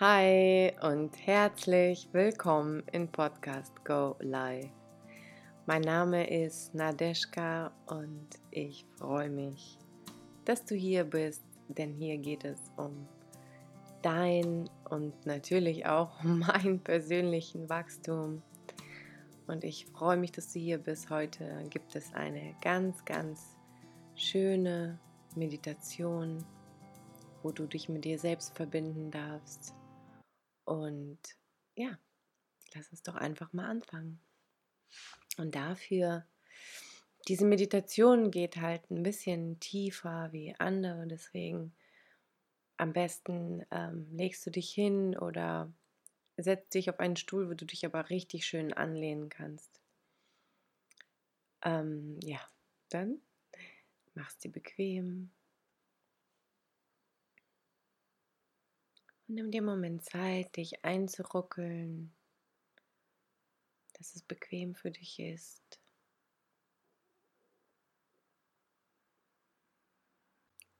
Hi und herzlich willkommen in Podcast Go Live. Mein Name ist Nadeschka und ich freue mich, dass du hier bist, denn hier geht es um dein und natürlich auch um meinen persönlichen Wachstum. Und ich freue mich, dass du hier bist. Heute gibt es eine ganz, ganz schöne Meditation, wo du dich mit dir selbst verbinden darfst und ja, lass uns doch einfach mal anfangen. Und dafür, diese Meditation geht halt ein bisschen tiefer wie andere, deswegen am besten ähm, legst du dich hin oder setzt dich auf einen Stuhl, wo du dich aber richtig schön anlehnen kannst. Ähm, ja, dann machst du bequem, Und nimm dir einen Moment Zeit, dich einzuruckeln, dass es bequem für dich ist.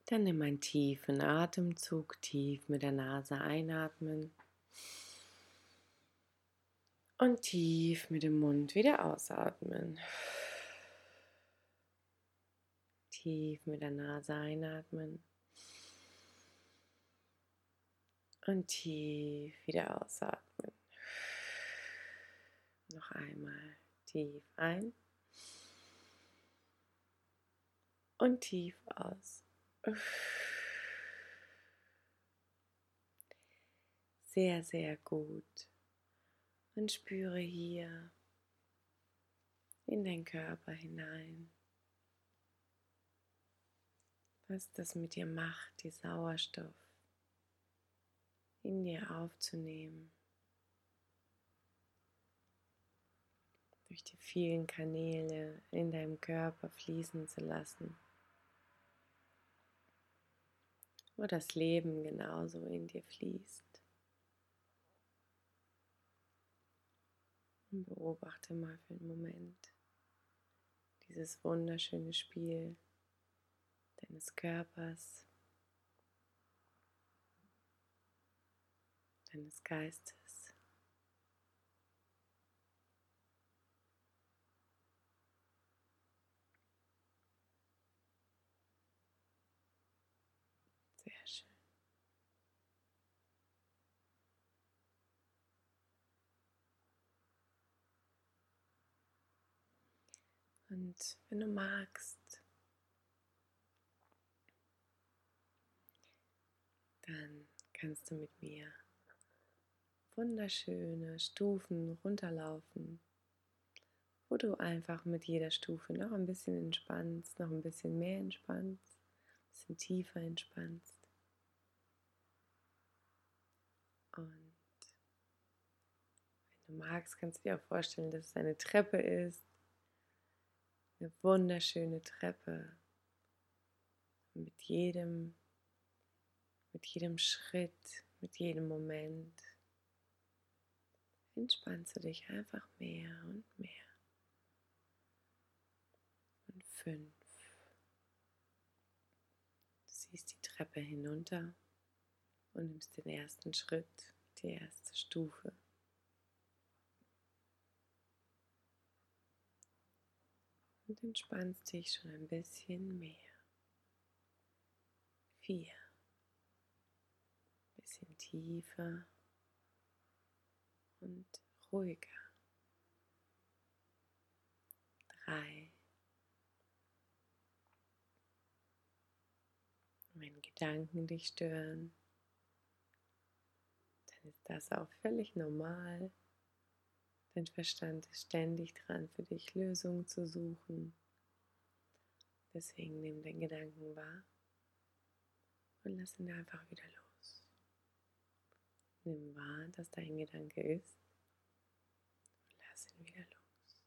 Dann nimm einen tiefen Atemzug, tief mit der Nase einatmen und tief mit dem Mund wieder ausatmen. Tief mit der Nase einatmen Und tief wieder ausatmen. Noch einmal tief ein. Und tief aus. Sehr, sehr gut. Und spüre hier in deinen Körper hinein, was das mit dir macht, die Sauerstoff in dir aufzunehmen. Durch die vielen Kanäle in deinem Körper fließen zu lassen. Wo das Leben genauso in dir fließt. Und beobachte mal für einen Moment dieses wunderschöne Spiel deines Körpers deines Geistes. Sehr schön. Und wenn du magst, dann kannst du mit mir wunderschöne Stufen runterlaufen, wo du einfach mit jeder Stufe noch ein bisschen entspannst, noch ein bisschen mehr entspannst, ein bisschen tiefer entspannst. Und wenn du magst, kannst du dir auch vorstellen, dass es eine Treppe ist, eine wunderschöne Treppe. Mit jedem, mit jedem Schritt, mit jedem Moment entspannst du dich einfach mehr und mehr. Und fünf. Du siehst die Treppe hinunter und nimmst den ersten Schritt, die erste Stufe. Und entspannst dich schon ein bisschen mehr. Vier. Bisschen tiefer und ruhiger. Drei. Wenn Gedanken dich stören, dann ist das auch völlig normal. Dein Verstand ist ständig dran, für dich Lösungen zu suchen. Deswegen nimm den Gedanken wahr und lass ihn einfach wieder los. Nimm wahr, dass dein Gedanke ist lass ihn wieder los.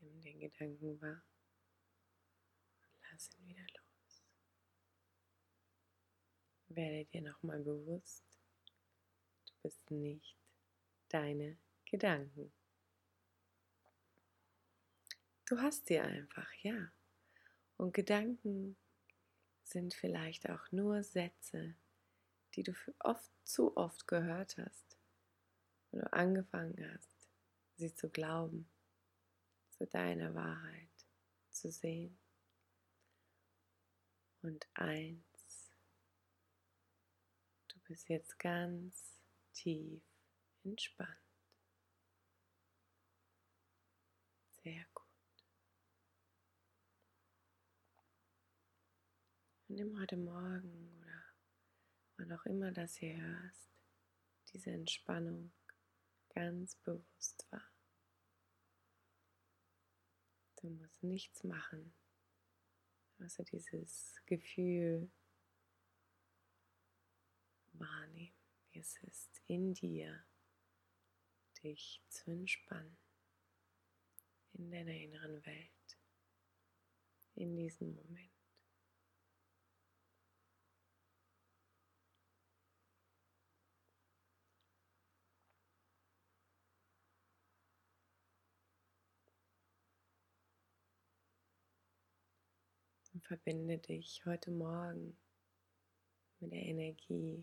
Nimm den Gedanken wahr lass ihn wieder los. Werde dir nochmal bewusst, du bist nicht deine Gedanken. Du hast sie einfach, ja. Und Gedanken sind vielleicht auch nur Sätze, die du oft zu oft gehört hast, wenn du angefangen hast, sie zu glauben, zu deiner Wahrheit zu sehen. Und eins, du bist jetzt ganz tief entspannt. Sehr gut. Und nimm heute Morgen wann auch immer das hier hörst, diese Entspannung ganz bewusst wahr. Du musst nichts machen, außer dieses Gefühl wahrnehmen, wie es ist in dir, dich zu entspannen in deiner inneren Welt, in diesem Moment. Verbinde dich heute Morgen mit der Energie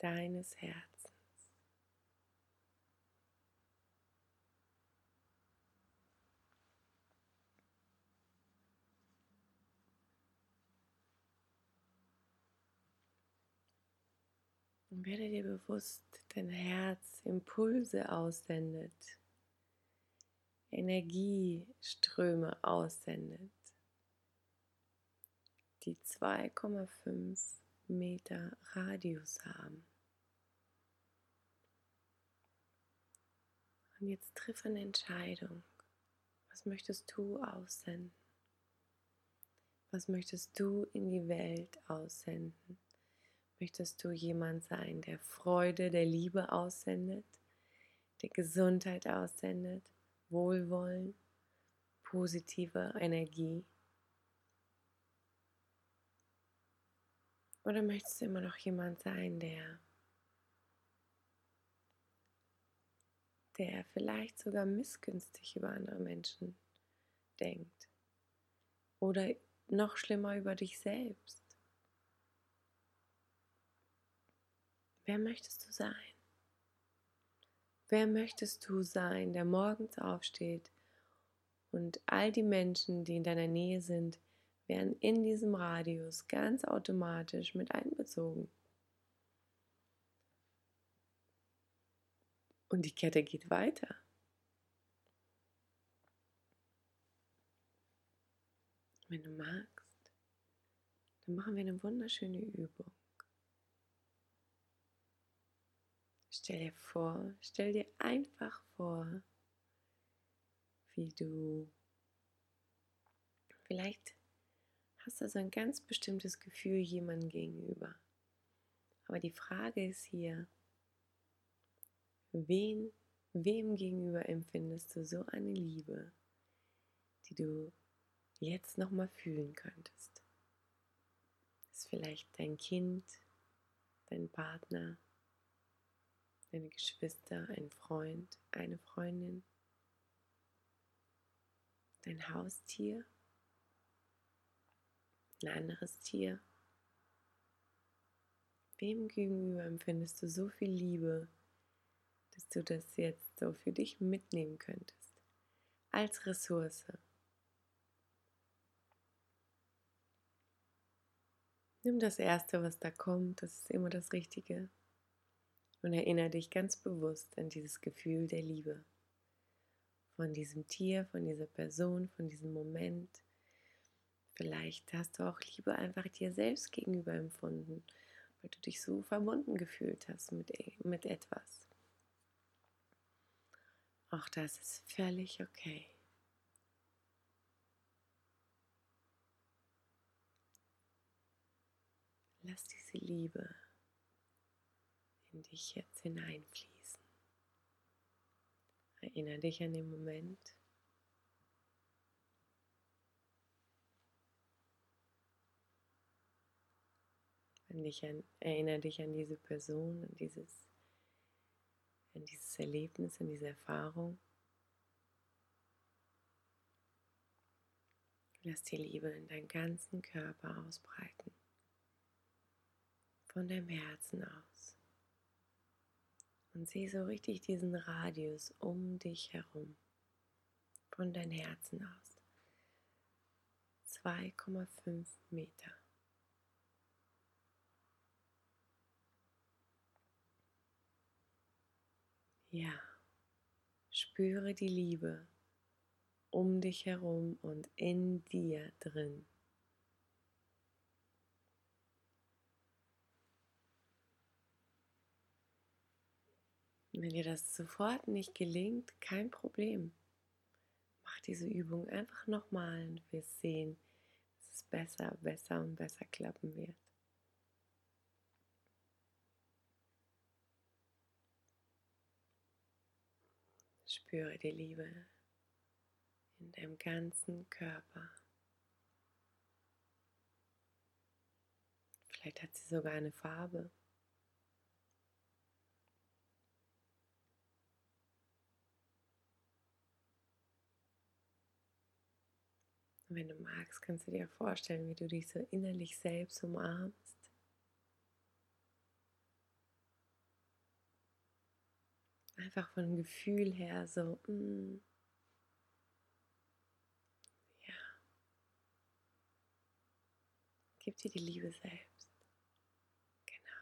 deines Herzens. Und werde dir bewusst, dein Herz Impulse aussendet, Energieströme aussendet, die 2,5 Meter Radius haben. Und jetzt triff eine Entscheidung. Was möchtest du aussenden? Was möchtest du in die Welt aussenden? Möchtest du jemand sein, der Freude, der Liebe aussendet, der Gesundheit aussendet, Wohlwollen, positive Energie? Oder möchtest du immer noch jemand sein, der, der vielleicht sogar missgünstig über andere Menschen denkt? Oder noch schlimmer über dich selbst? Wer möchtest du sein? Wer möchtest du sein, der morgens aufsteht und all die Menschen, die in deiner Nähe sind, werden in diesem Radius ganz automatisch mit einbezogen? Und die Kette geht weiter. Wenn du magst, dann machen wir eine wunderschöne Übung. Stell dir vor, stell dir einfach vor, wie du vielleicht hast du so ein ganz bestimmtes Gefühl jemandem gegenüber. Aber die Frage ist hier, wen, wem gegenüber empfindest du so eine Liebe, die du jetzt nochmal fühlen könntest? Ist vielleicht dein Kind, dein Partner, deine Geschwister, ein Freund, eine Freundin, dein Haustier, ein anderes Tier. Wem gegenüber empfindest du so viel Liebe, dass du das jetzt so für dich mitnehmen könntest, als Ressource? Nimm das Erste, was da kommt, das ist immer das Richtige und erinnere dich ganz bewusst an dieses Gefühl der Liebe. Von diesem Tier, von dieser Person, von diesem Moment. Vielleicht hast du auch Liebe einfach dir selbst gegenüber empfunden, weil du dich so verbunden gefühlt hast mit, mit etwas. Auch das ist völlig okay. Lass diese Liebe in dich jetzt hineinfließen. Erinnere dich an den Moment. Dich an, erinnere dich an diese Person, an dieses, an dieses Erlebnis, an diese Erfahrung. Lass die Liebe in deinen ganzen Körper ausbreiten von deinem Herzen aus. Und sieh so richtig diesen Radius um dich herum, von deinem Herzen aus. 2,5 Meter. Ja, spüre die Liebe um dich herum und in dir drin. Wenn dir das sofort nicht gelingt, kein Problem. Mach diese Übung einfach nochmal und wir sehen, dass es besser, besser und besser klappen wird. Spüre die Liebe in deinem ganzen Körper. Vielleicht hat sie sogar eine Farbe. Wenn du magst, kannst du dir vorstellen, wie du dich so innerlich selbst umarmst. Einfach von Gefühl her so, mm, ja. Gib dir die Liebe selbst. Genau.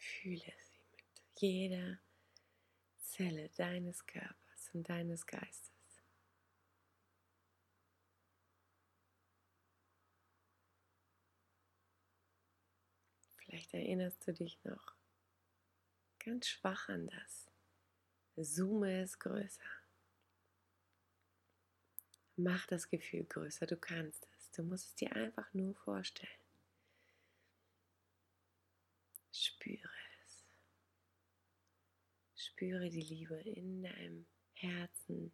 Fühle sie mit jeder Zelle deines Körpers und deines Geistes. Vielleicht erinnerst du dich noch ganz schwach an das. Zoome es größer. Mach das Gefühl größer, du kannst es. Du musst es dir einfach nur vorstellen. Spüre es. Spüre die Liebe in deinem Herzen,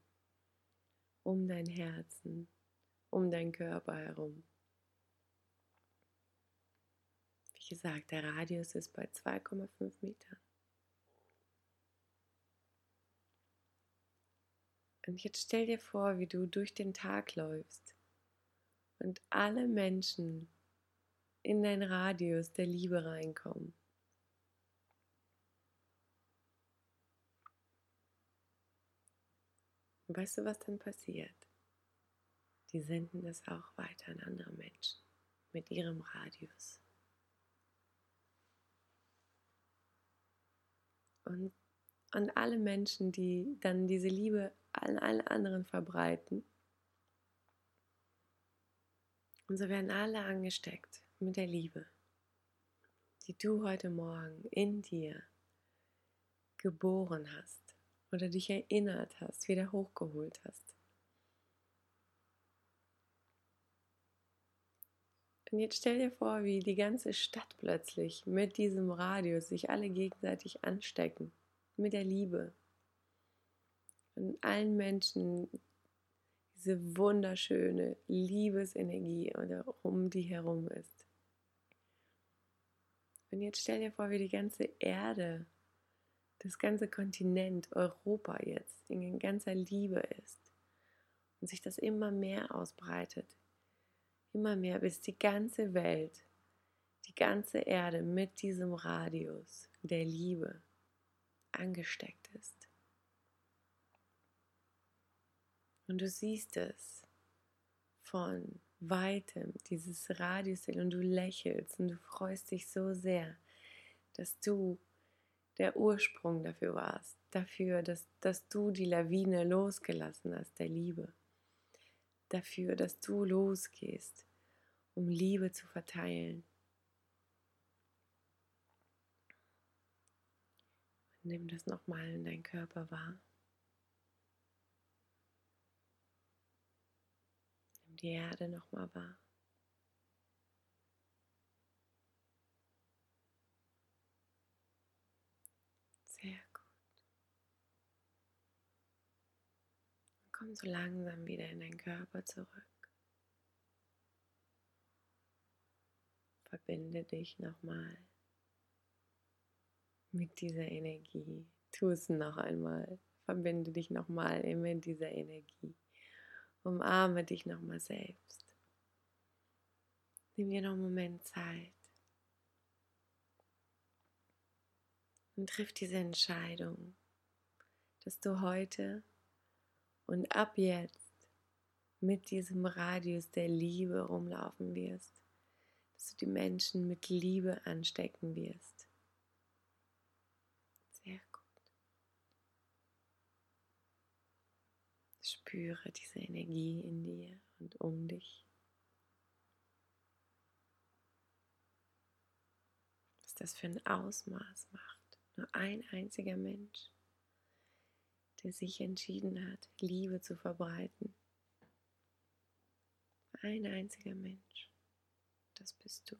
um dein Herzen, um deinen Körper herum. Wie gesagt, der Radius ist bei 2,5 Metern. Und jetzt stell dir vor, wie du durch den Tag läufst und alle Menschen in dein Radius der Liebe reinkommen. Und weißt du, was dann passiert? Die senden das auch weiter an andere Menschen mit ihrem Radius. Und, und alle Menschen, die dann diese Liebe an allen anderen verbreiten. Und so werden alle angesteckt mit der Liebe, die du heute Morgen in dir geboren hast oder dich erinnert hast, wieder hochgeholt hast. Und jetzt stell dir vor, wie die ganze Stadt plötzlich mit diesem Radius sich alle gegenseitig anstecken. Mit der Liebe. Und allen Menschen diese wunderschöne Liebesenergie um die herum ist. Und jetzt stell dir vor, wie die ganze Erde, das ganze Kontinent, Europa jetzt in ganzer Liebe ist. Und sich das immer mehr ausbreitet immer mehr, bis die ganze Welt, die ganze Erde mit diesem Radius der Liebe angesteckt ist. Und du siehst es von weitem, dieses Radius, und du lächelst und du freust dich so sehr, dass du der Ursprung dafür warst, dafür, dass, dass du die Lawine losgelassen hast, der Liebe dafür, dass du losgehst, um Liebe zu verteilen. nimm das nochmal in deinen Körper wahr. Nimm die Erde nochmal wahr. Komm so langsam wieder in deinen Körper zurück. Verbinde dich nochmal mit dieser Energie. Tu es noch einmal. Verbinde dich nochmal mit dieser Energie. Umarme dich nochmal selbst. Nimm dir noch einen Moment Zeit. Und triff diese Entscheidung, dass du heute und ab jetzt mit diesem Radius der Liebe rumlaufen wirst, dass du die Menschen mit Liebe anstecken wirst. Sehr gut. Spüre diese Energie in dir und um dich. Was das für ein Ausmaß macht. Nur ein einziger Mensch, der sich entschieden hat, Liebe zu verbreiten. Ein einziger Mensch. Das bist du.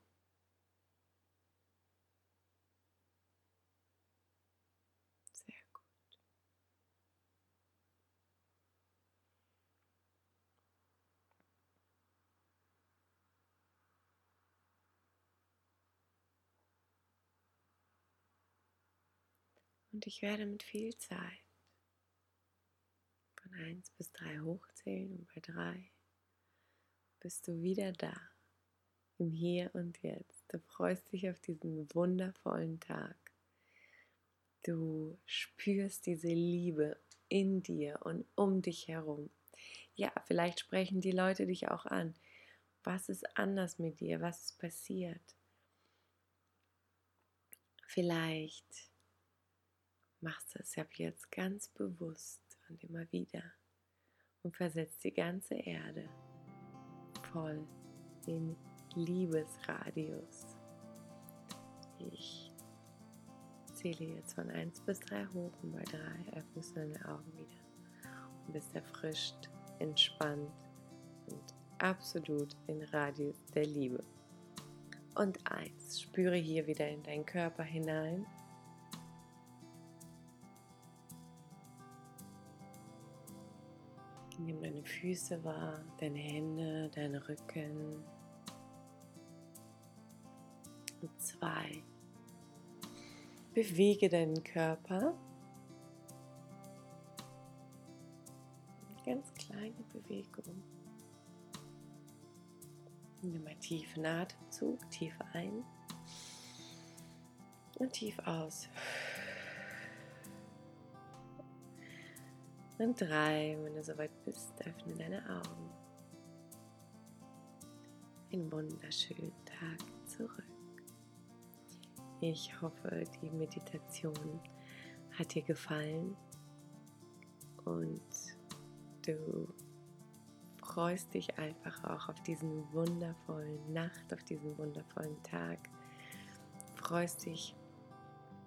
Sehr gut. Und ich werde mit viel Zeit 1 bis 3 hochzählen und bei 3 bist du wieder da, im Hier und Jetzt. Du freust dich auf diesen wundervollen Tag. Du spürst diese Liebe in dir und um dich herum. Ja, vielleicht sprechen die Leute dich auch an. Was ist anders mit dir? Was ist passiert? Vielleicht machst du es ab jetzt ganz bewusst und immer wieder und versetzt die ganze Erde voll in Liebesradius. Ich zähle jetzt von 1 bis 3 hoch und bei 3 öffnest du deine Augen wieder und bist erfrischt, entspannt und absolut in Radius der Liebe. Und 1, spüre hier wieder in deinen Körper hinein Nimm deine Füße wahr, deine Hände, deinen Rücken. Und zwei. Bewege deinen Körper. Ganz kleine Bewegung. Nimm einen tiefen Atemzug, tief ein und tief aus. Und drei, wenn du soweit bist, öffne deine Augen. Einen wunderschönen Tag zurück. Ich hoffe, die Meditation hat dir gefallen und du freust dich einfach auch auf diesen wundervollen Nacht, auf diesen wundervollen Tag. Freust dich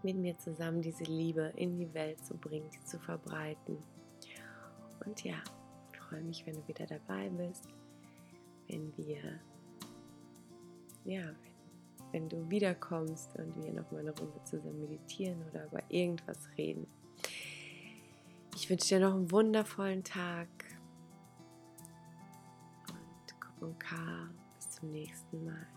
mit mir zusammen diese Liebe in die Welt zu bringen, sie zu verbreiten. Und ja, ich freue mich, wenn du wieder dabei bist, wenn wir, ja, wenn, du wiederkommst und wir noch mal eine Runde zusammen meditieren oder über irgendwas reden. Ich wünsche dir noch einen wundervollen Tag und K. Bis zum nächsten Mal.